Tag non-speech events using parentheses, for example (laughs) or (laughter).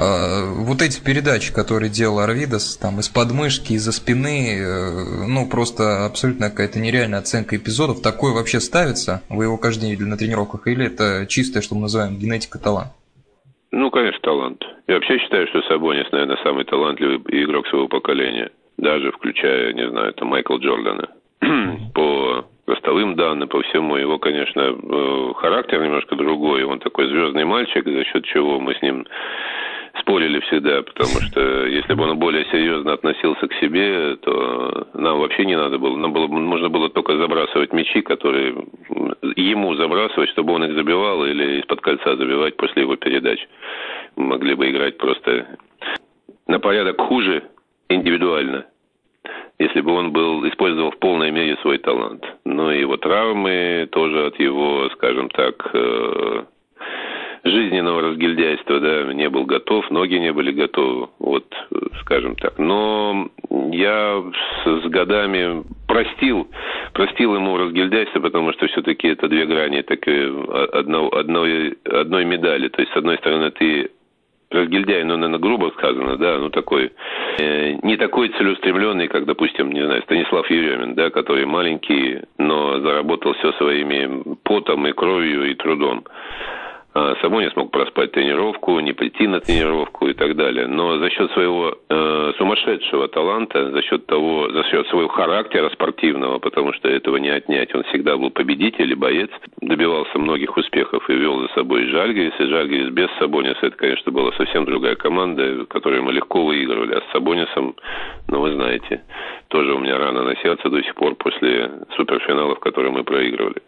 Вот эти передачи, которые делал Арвидас, там из подмышки, из-за спины, э, ну просто абсолютно какая-то нереальная оценка эпизодов. Такое вообще ставится? Вы его каждый день видели на тренировках? Или это чистое, что мы называем генетика талант? Ну, конечно, талант. Я вообще считаю, что Сабонис, наверное, самый талантливый игрок своего поколения. Даже включая, не знаю, это Майкл Джордана. (clears throat) По ростовым данным, по всему. Его, конечно, э, характер немножко другой. Он такой звездный мальчик, за счет чего мы с ним спорили всегда, потому (laughs) что если бы он более серьезно относился к себе, то нам вообще не надо было. Нам было, можно было только забрасывать мячи, которые ему забрасывать, чтобы он их забивал, или из-под кольца забивать после его передач. Мы могли бы играть просто на порядок хуже индивидуально если бы он был, использовал в полной мере свой талант. Но его травмы тоже от его, скажем так, э, жизненного разгильдяйства, да, не был готов, ноги не были готовы, вот, скажем так. Но я с, с годами простил, простил ему разгильдяйство, потому что все-таки это две грани так, одно, одной, одной медали. То есть, с одной стороны, ты разгильдяй, ну, наверное, грубо сказано, да, ну, такой, э, не такой целеустремленный, как, допустим, не знаю, Станислав Еремин, да, который маленький, но заработал все своими потом и кровью и трудом. А, Само не смог проспать тренировку, не прийти на тренировку и так далее. Но за счет своего э, сумасшедшего таланта, за счет того, за счет своего характера спортивного, потому что этого не отнять, он всегда был победитель и боец, добивался многих успехов и вел за собой Жальгерис. И Жальгерис без Сабониса, это, конечно, была совсем другая команда, которую мы легко выигрывали. А с Сабонисом, ну, вы знаете, тоже у меня рано на сердце до сих пор после суперфиналов, которые мы проигрывали.